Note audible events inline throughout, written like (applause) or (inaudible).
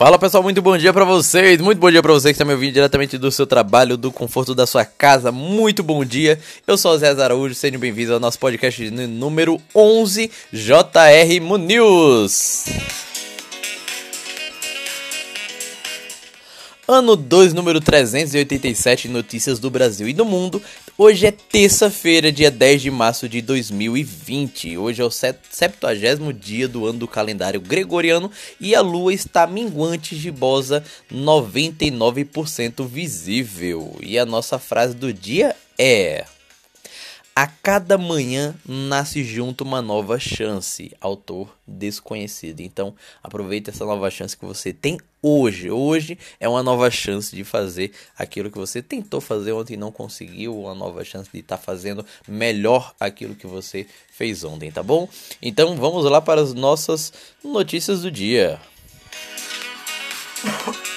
Fala pessoal, muito bom dia para vocês. Muito bom dia para você que está me ouvindo diretamente do seu trabalho, do conforto da sua casa. Muito bom dia. Eu sou o Zé Araújo, sejam bem-vindos ao nosso podcast número 11 JR Mo Ano 2, número 387, notícias do Brasil e do mundo. Hoje é terça-feira, dia 10 de março de 2020. Hoje é o 70 dia do ano do calendário gregoriano e a lua está minguante, gibosa, 99% visível. E a nossa frase do dia é. A cada manhã nasce junto uma nova chance. Autor desconhecido. Então, aproveite essa nova chance que você tem hoje. Hoje é uma nova chance de fazer aquilo que você tentou fazer ontem e não conseguiu. Uma nova chance de estar tá fazendo melhor aquilo que você fez ontem, tá bom? Então, vamos lá para as nossas notícias do dia. (laughs)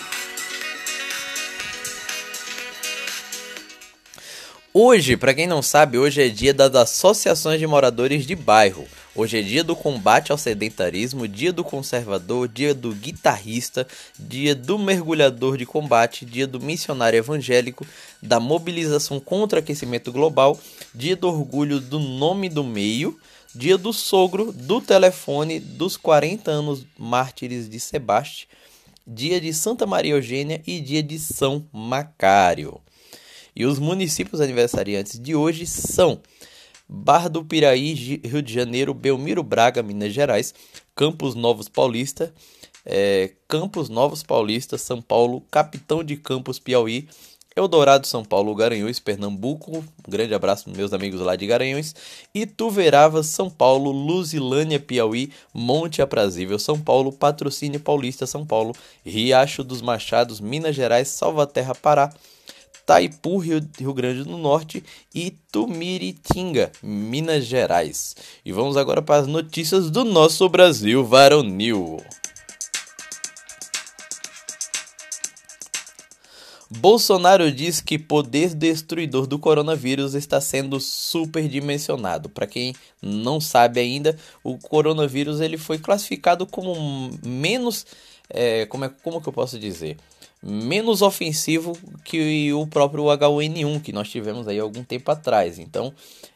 Hoje, para quem não sabe, hoje é dia das associações de moradores de bairro. Hoje é dia do combate ao sedentarismo, dia do conservador, dia do guitarrista, dia do mergulhador de combate, dia do missionário evangélico, da mobilização contra aquecimento global, dia do orgulho do nome do meio, dia do sogro, do telefone, dos 40 anos mártires de Sebastião, dia de Santa Maria Eugênia e dia de São Macário. E os municípios aniversariantes de hoje são Barra do Piraí, Rio de Janeiro, Belmiro Braga, Minas Gerais, Campos Novos Paulista, é, Campos Novos Paulista, São Paulo, Capitão de Campos, Piauí, Eldorado, São Paulo, Garanhuns, Pernambuco, um grande abraço meus amigos lá de Garanhuns, Ituverava, São Paulo, Luzilânia, Piauí, Monte Aprazível, São Paulo, Patrocínio Paulista, São Paulo, Riacho dos Machados, Minas Gerais, Salvaterra, Pará, Taipu, Rio, Rio Grande do Norte e Tumiritinga, Minas Gerais. E vamos agora para as notícias do nosso Brasil varonil. Bolsonaro diz que poder destruidor do coronavírus está sendo superdimensionado. Para quem não sabe ainda, o coronavírus ele foi classificado como menos, é, como, é, como que eu posso dizer, menos ofensivo que o próprio H1N1 que nós tivemos aí algum tempo atrás. Então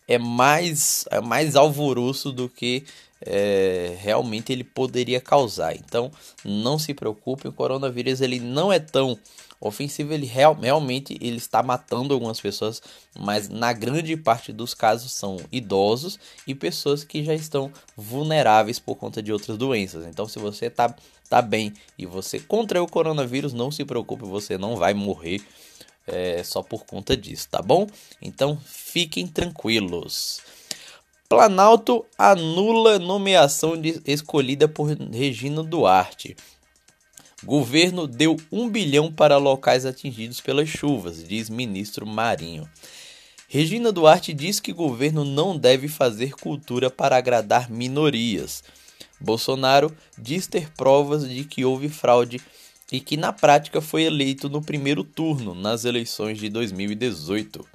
é mais, é mais alvoroço do que é, realmente ele poderia causar. Então não se preocupe, o coronavírus ele não é tão ofensivo, ele real, realmente ele está matando algumas pessoas, mas na grande parte dos casos são idosos e pessoas que já estão vulneráveis por conta de outras doenças. Então se você está tá bem e você contraiu o coronavírus, não se preocupe, você não vai morrer é, só por conta disso, tá bom? Então fiquem tranquilos. Planalto anula nomeação de, escolhida por Regina Duarte. Governo deu um bilhão para locais atingidos pelas chuvas, diz ministro Marinho. Regina Duarte diz que governo não deve fazer cultura para agradar minorias. Bolsonaro diz ter provas de que houve fraude e que na prática foi eleito no primeiro turno nas eleições de 2018.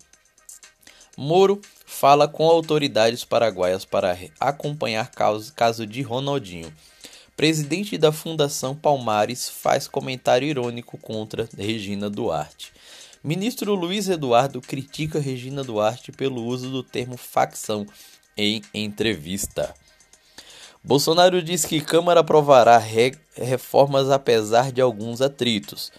Moro fala com autoridades paraguaias para acompanhar caso, caso de Ronaldinho. Presidente da Fundação Palmares faz comentário irônico contra Regina Duarte. Ministro Luiz Eduardo critica Regina Duarte pelo uso do termo facção em entrevista. Bolsonaro diz que Câmara aprovará re reformas apesar de alguns atritos.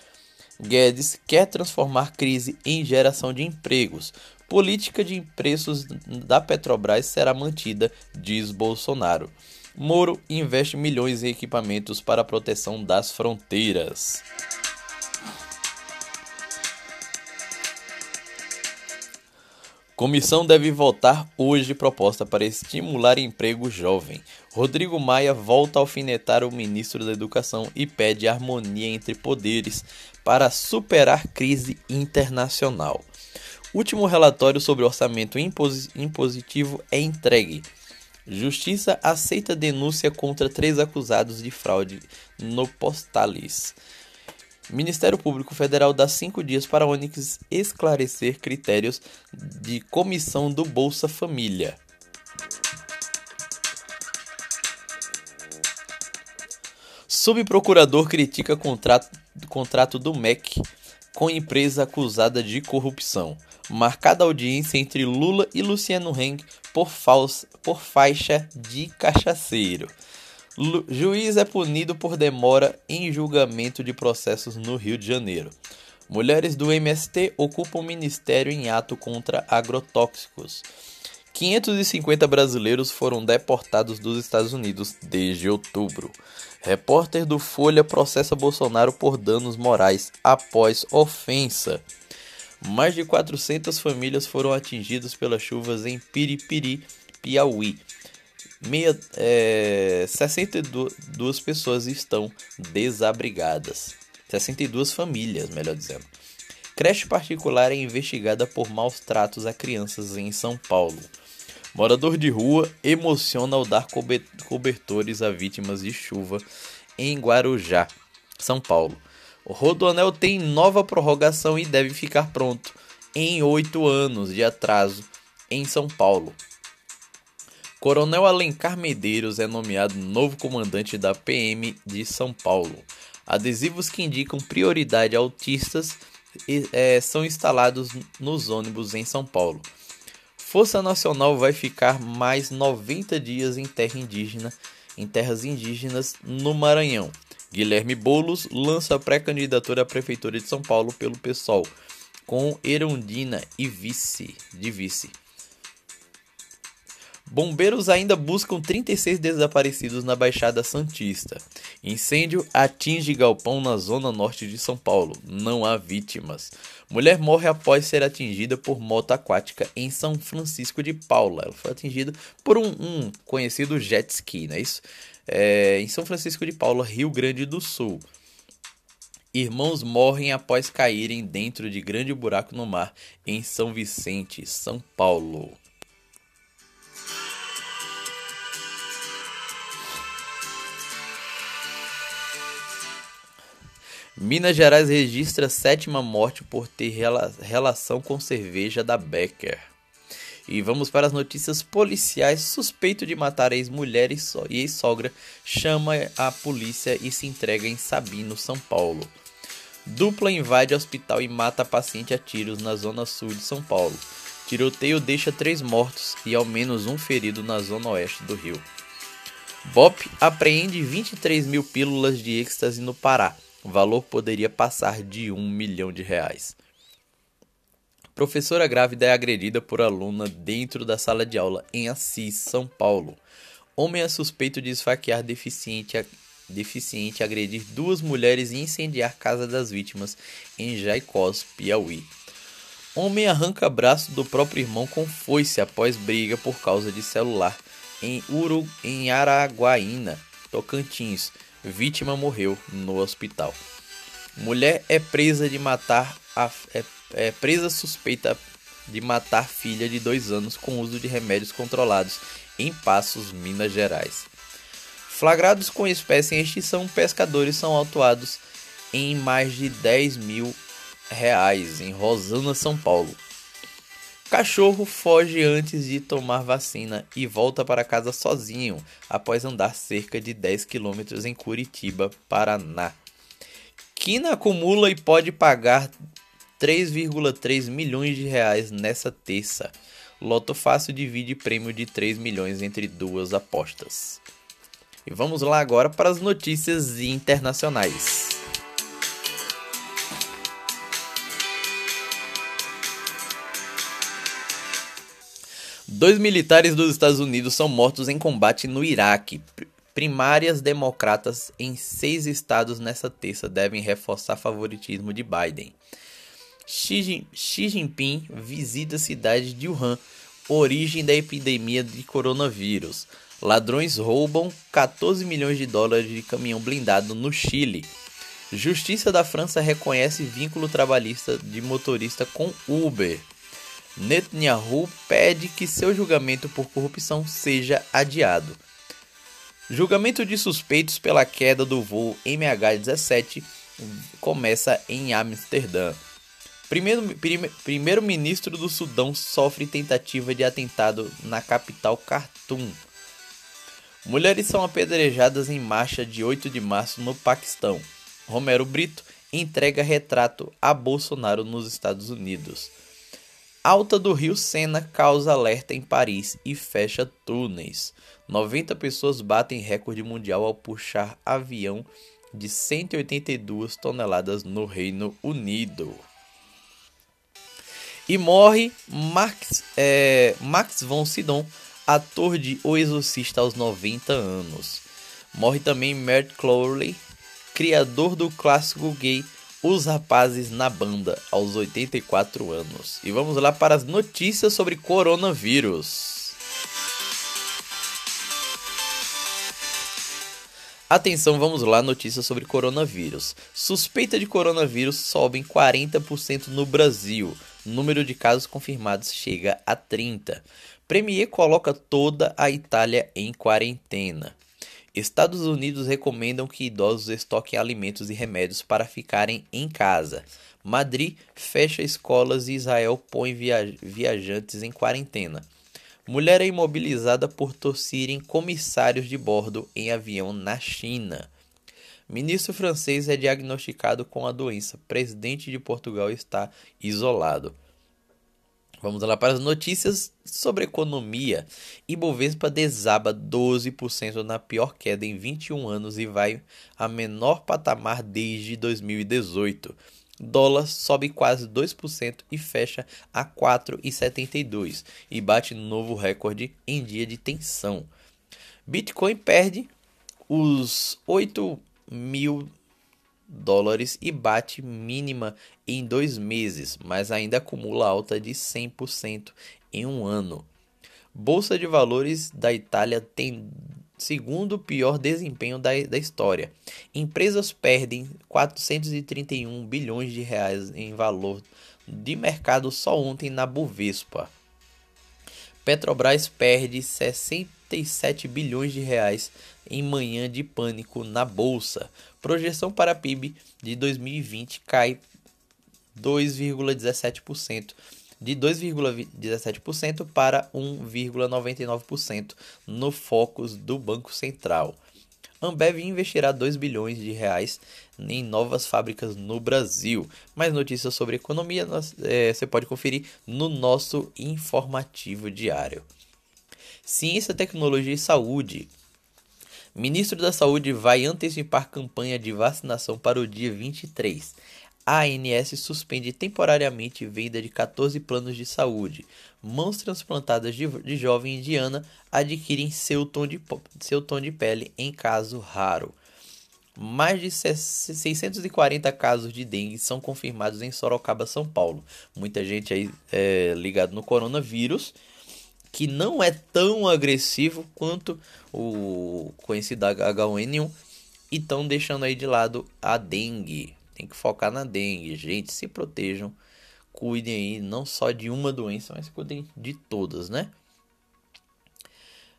Guedes quer transformar crise em geração de empregos. Política de preços da Petrobras será mantida, diz Bolsonaro. Moro investe milhões em equipamentos para a proteção das fronteiras. Comissão deve votar hoje proposta para estimular emprego jovem. Rodrigo Maia volta a alfinetar o ministro da Educação e pede harmonia entre poderes para superar crise internacional. Último relatório sobre orçamento impositivo é entregue. Justiça aceita denúncia contra três acusados de fraude no Postalis. Ministério Público Federal dá cinco dias para Onix esclarecer critérios de comissão do Bolsa Família. Subprocurador critica contrato, contrato do MEC com empresa acusada de corrupção. Marcada audiência entre Lula e Luciano Heng por, falsa, por faixa de cachaceiro. Lu, juiz é punido por demora em julgamento de processos no Rio de Janeiro. Mulheres do MST ocupam ministério em ato contra agrotóxicos. 550 brasileiros foram deportados dos Estados Unidos desde outubro. Repórter do Folha processa Bolsonaro por danos morais após ofensa. Mais de 400 famílias foram atingidas pelas chuvas em Piripiri, Piauí. Meia, é, 62 pessoas estão desabrigadas. 62 famílias, melhor dizendo. Creche particular é investigada por maus tratos a crianças em São Paulo. Morador de rua emociona ao dar cobertores a vítimas de chuva em Guarujá, São Paulo. O Rodoanel tem nova prorrogação e deve ficar pronto em oito anos de atraso em São Paulo. Coronel Alencar Medeiros é nomeado novo comandante da PM de São Paulo. Adesivos que indicam prioridade a autistas é, são instalados nos ônibus em São Paulo. Força Nacional vai ficar mais 90 dias em terra indígena, em terras indígenas no Maranhão. Guilherme Bolos lança pré-candidatura à prefeitura de São Paulo pelo PSOL, com Erundina e vice de vice. Bombeiros ainda buscam 36 desaparecidos na Baixada Santista. Incêndio atinge galpão na zona norte de São Paulo. Não há vítimas. Mulher morre após ser atingida por moto aquática em São Francisco de Paula. Ela foi atingida por um, um conhecido jet ski, não é isso? É, em São Francisco de Paula, Rio Grande do Sul. Irmãos morrem após caírem dentro de grande buraco no mar em São Vicente, São Paulo. Minas Gerais registra sétima morte por ter rela relação com cerveja da Becker. E vamos para as notícias policiais. Suspeito de matar ex-mulher e ex-sogra chama a polícia e se entrega em Sabino, São Paulo. Dupla invade hospital e mata paciente a tiros na zona sul de São Paulo. Tiroteio deixa três mortos e ao menos um ferido na zona oeste do Rio. BOP apreende 23 mil pílulas de êxtase no Pará. O valor poderia passar de um milhão de reais. Professora grávida é agredida por aluna dentro da sala de aula em Assis, São Paulo. Homem é suspeito de esfaquear deficiente, deficiente agredir duas mulheres e incendiar casa das vítimas em Jaicós, Piauí. Homem arranca braço do próprio irmão com foice após briga por causa de celular em Uru, em Araguaína, Tocantins. Vítima morreu no hospital. Mulher é presa de matar a, é, é presa suspeita de matar filha de dois anos com uso de remédios controlados em Passos, Minas Gerais. Flagrados com espécie em extinção, pescadores são autuados em mais de 10 mil reais em Rosana, São Paulo. Cachorro foge antes de tomar vacina e volta para casa sozinho após andar cerca de 10 quilômetros em Curitiba, Paraná. Quina acumula e pode pagar 3,3 milhões de reais nessa terça. Loto Fácil divide prêmio de 3 milhões entre duas apostas. E vamos lá agora para as notícias internacionais. Dois militares dos Estados Unidos são mortos em combate no Iraque. Primárias democratas em seis estados nessa terça devem reforçar favoritismo de Biden. Xi, Jinping visita a cidade de Wuhan, origem da epidemia de coronavírus. Ladrões roubam 14 milhões de dólares de caminhão blindado no Chile. Justiça da França reconhece vínculo trabalhista de motorista com Uber. Netanyahu pede que seu julgamento por corrupção seja adiado. Julgamento de suspeitos pela queda do voo MH17 começa em Amsterdã. Primeiro-ministro primeiro do Sudão sofre tentativa de atentado na capital Khartoum. Mulheres são apedrejadas em marcha de 8 de março no Paquistão. Romero Brito entrega retrato a Bolsonaro nos Estados Unidos. Alta do Rio Sena causa alerta em Paris e fecha túneis. 90 pessoas batem recorde mundial ao puxar avião de 182 toneladas no Reino Unido. E morre Max, é, Max von Sydow, ator de O Exorcista aos 90 anos. Morre também Mert Crowley, criador do clássico gay Os Rapazes na Banda, aos 84 anos. E vamos lá para as notícias sobre coronavírus. Atenção, vamos lá, notícias sobre coronavírus. Suspeita de coronavírus sobe em 40% no Brasil. Número de casos confirmados chega a 30. Premier coloca toda a Itália em quarentena. Estados Unidos recomendam que idosos estoquem alimentos e remédios para ficarem em casa. Madrid fecha escolas e Israel põe viajantes em quarentena. Mulher é imobilizada por tossirem comissários de bordo em avião na China. Ministro francês é diagnosticado com a doença. Presidente de Portugal está isolado. Vamos lá para as notícias sobre economia. Ibovespa desaba 12% na pior queda em 21 anos e vai a menor patamar desde 2018. Dólar sobe quase 2% e fecha a 4,72 e bate novo recorde em dia de tensão. Bitcoin perde os 8 mil dólares e bate mínima em dois meses, mas ainda acumula alta de 100% em um ano. Bolsa de Valores da Itália tem segundo pior desempenho da, da história. Empresas perdem 431 bilhões de reais em valor de mercado só ontem na Bovespa. Petrobras perde 67 bilhões de reais em manhã de pânico na bolsa. Projeção para PIB de 2020 cai 2,17% de 2,17% para 1,99% no focus do Banco Central. Ambev investirá 2 bilhões de reais em novas fábricas no Brasil. Mais notícias sobre economia é, você pode conferir no nosso informativo diário. Ciência, Tecnologia e Saúde. Ministro da Saúde vai antecipar campanha de vacinação para o dia 23. A ANS suspende temporariamente venda de 14 planos de saúde. Mãos transplantadas de, de jovem indiana adquirem seu tom, de, seu tom de pele em caso raro. Mais de 640 casos de dengue são confirmados em Sorocaba, São Paulo. Muita gente aí é, ligado no coronavírus, que não é tão agressivo quanto o conhecido H1N1 e estão deixando aí de lado a dengue. Tem que focar na dengue. Gente, se protejam. Cuidem aí não só de uma doença, mas cuidem de todas, né?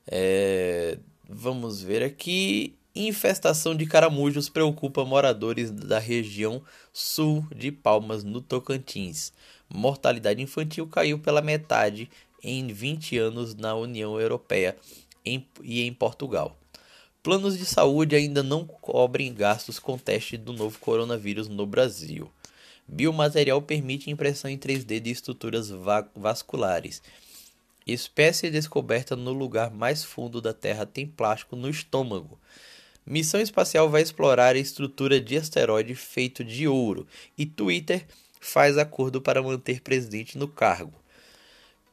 É, vamos ver aqui. Infestação de caramujos preocupa moradores da região sul de Palmas, no Tocantins. Mortalidade infantil caiu pela metade em 20 anos na União Europeia e em Portugal. Planos de saúde ainda não cobrem gastos com teste do novo coronavírus no Brasil. Biomaterial permite impressão em 3D de estruturas va vasculares. Espécie descoberta no lugar mais fundo da Terra tem plástico no estômago. Missão espacial vai explorar a estrutura de asteroide feito de ouro. E Twitter faz acordo para manter presidente no cargo.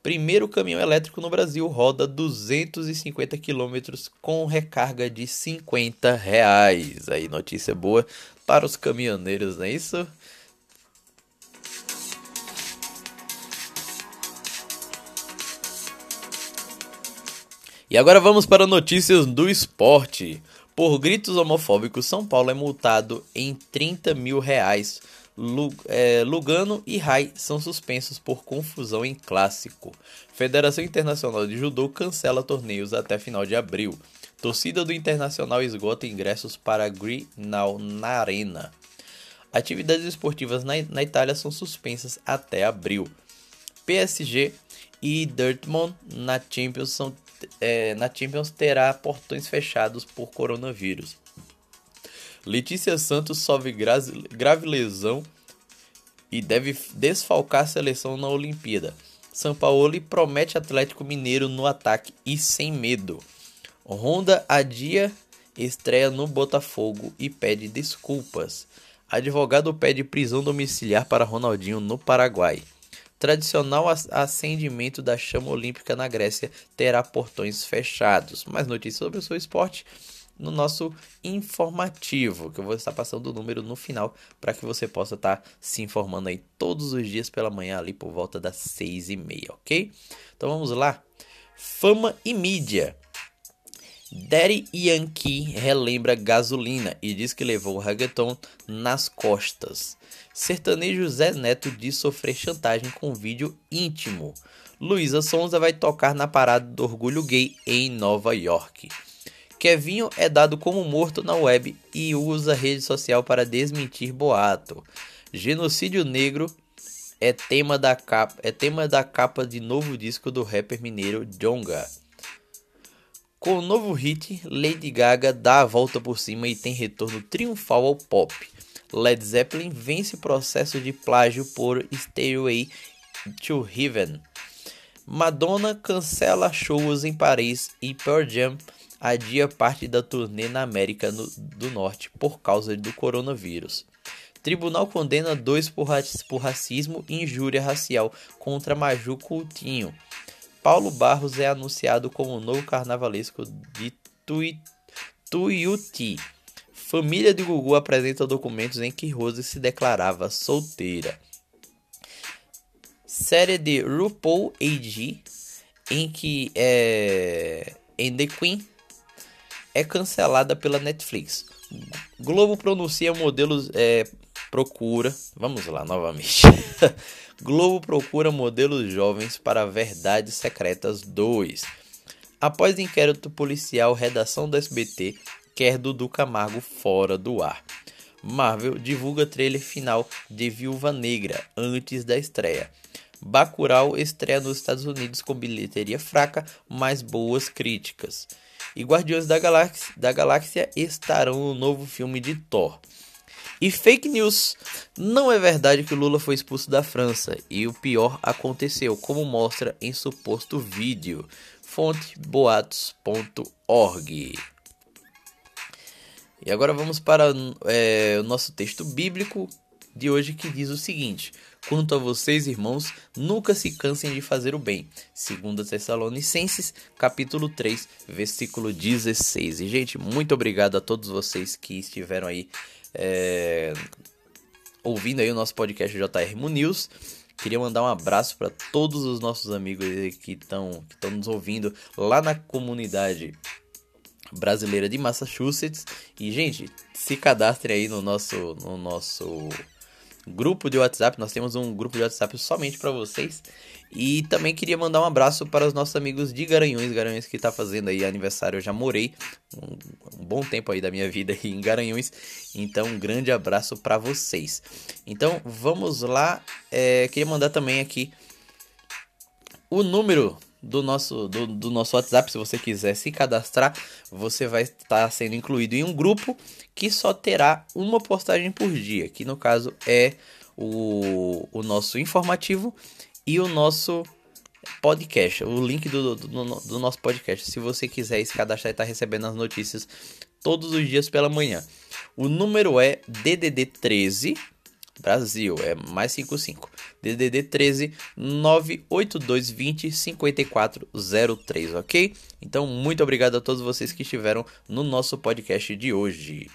Primeiro caminhão elétrico no Brasil roda 250 quilômetros com recarga de 50 reais. Aí notícia boa para os caminhoneiros, não é isso? E agora vamos para notícias do esporte. Por gritos homofóbicos, São Paulo é multado em 30 mil reais Lugano e Rai são suspensos por confusão em clássico. Federação Internacional de Judô cancela torneios até final de abril. Torcida do Internacional esgota ingressos para Grenal na Arena. Atividades esportivas na, na Itália são suspensas até abril. PSG e Dortmund na Champions, são, é, na Champions terá portões fechados por coronavírus. Letícia Santos sofre grave lesão e deve desfalcar a seleção na Olimpíada. São Paulo promete Atlético Mineiro no ataque e sem medo. Honda adia estreia no Botafogo e pede desculpas. Advogado pede prisão domiciliar para Ronaldinho no Paraguai. Tradicional acendimento da chama olímpica na Grécia terá portões fechados. Mais notícias sobre o seu esporte no nosso informativo, que eu vou estar passando o número no final para que você possa estar se informando aí todos os dias pela manhã ali por volta das seis e meia, ok? Então vamos lá. Fama e mídia. Daddy Yankee relembra gasolina e diz que levou o reggaeton nas costas. Sertanejo Zé Neto diz sofrer chantagem com vídeo íntimo. Luísa Sonza vai tocar na parada do orgulho gay em Nova York. Kevinho é dado como morto na web e usa rede social para desmentir boato. Genocídio negro é tema da capa, é tema da capa de novo disco do rapper mineiro Jonga. Com o novo hit, Lady Gaga dá a volta por cima e tem retorno triunfal ao pop. Led Zeppelin vence processo de plágio por Stairway to Heaven. Madonna cancela shows em Paris e Pearl Jam adia parte da turnê na América do Norte por causa do coronavírus. Tribunal condena dois por, racismo e injúria racial contra Maju Coutinho. Paulo Barros é anunciado como novo carnavalesco de Tui, Tuiuti. Família de Gugu apresenta documentos em que Rose se declarava solteira. Série de RuPaul AG, em que é, em The Queen é cancelada pela Netflix. Globo pronuncia modelos é, procura. Vamos lá novamente. (laughs) Globo procura modelos jovens para Verdades Secretas 2. Após inquérito policial, redação do SBT quer Dudu Camargo fora do ar. Marvel divulga trailer final de Viúva Negra antes da estreia. Bacurau estreia nos Estados Unidos com bilheteria fraca, mas boas críticas. E Guardiões da Galáxia, da Galáxia estarão no novo filme de Thor. E fake news. Não é verdade que Lula foi expulso da França e o pior aconteceu, como mostra em suposto vídeo. Fonte boatos.org. E agora vamos para é, o nosso texto bíblico de hoje que diz o seguinte: Quanto a vocês, irmãos, nunca se cansem de fazer o bem. 2 Tessalonicenses, capítulo 3, versículo 16. E, gente, muito obrigado a todos vocês que estiveram aí é, ouvindo aí o nosso podcast JR News. Queria mandar um abraço para todos os nossos amigos que estão que nos ouvindo lá na comunidade brasileira de Massachusetts. E, gente, se cadastre aí no nosso, no nosso grupo de WhatsApp. Nós temos um grupo de WhatsApp somente para vocês. E também queria mandar um abraço para os nossos amigos de Garanhuns, Garanhuns que está fazendo aí aniversário. Eu já morei um, um, bom tempo aí da minha vida em Garanhuns. Então, um grande abraço para vocês. Então, vamos lá. É, queria mandar também aqui o número do nosso, do, do, nosso WhatsApp. Se você quiser se cadastrar, você vai estar sendo incluído em um grupo que só terá uma postagem por dia, que no caso é o, o nosso informativo e o nosso podcast, o link do, do, do nosso podcast. Se você quiser se cadastrar e estar tá recebendo as notícias todos os dias pela manhã. O número é DDD 13 Brasil, é mais 55. DDD 13 98220 5403, ok? Então, muito obrigado a todos vocês que estiveram no nosso podcast de hoje.